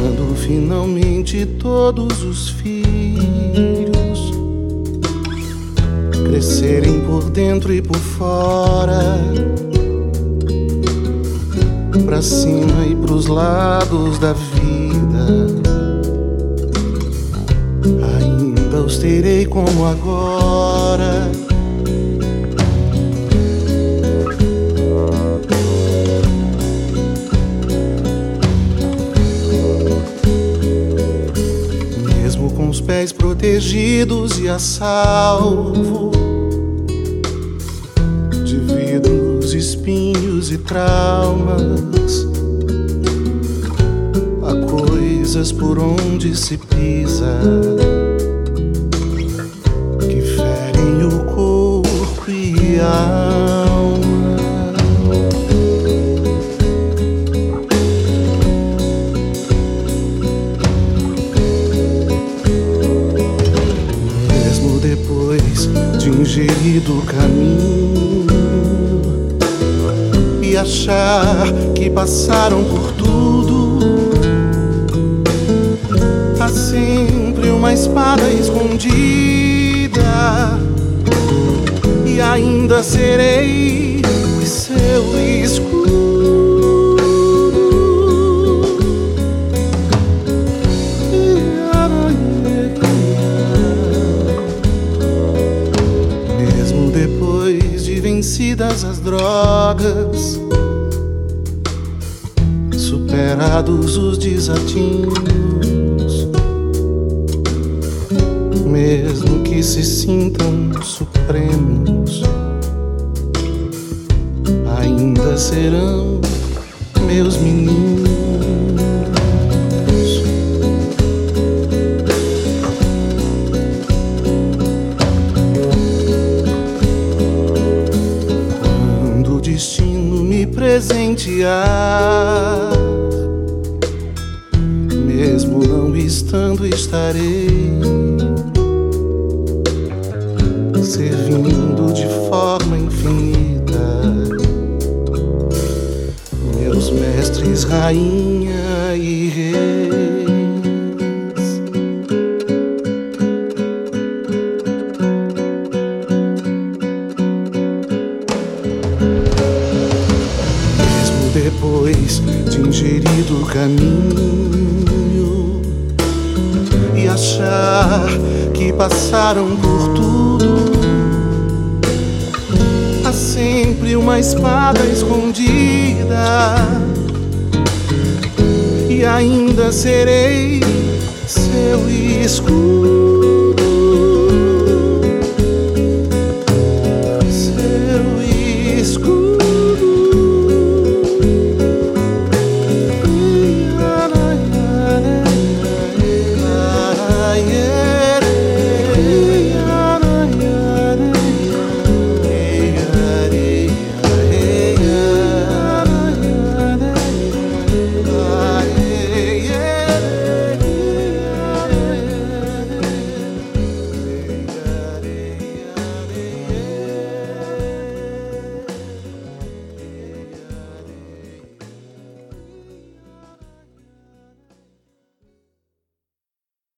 Quando finalmente todos os filhos crescerem por dentro e por fora, pra cima e pros lados da vida os terei como agora. Mesmo com os pés protegidos e a salvo de vidros, espinhos e traumas. Por onde se pisa do caminho e achar que passaram por tudo. Há sempre uma espada escondida e ainda serei vencidas as drogas, superados os desatinos, mesmo que se sintam supremos, ainda serão meus meninos. Presentear. Mesmo não estando, estarei servindo de forma infinita. Meus mestres, rainha e rei. Depois de ingerido o caminho e achar que passaram por tudo. Há sempre uma espada escondida e ainda serei seu escudo.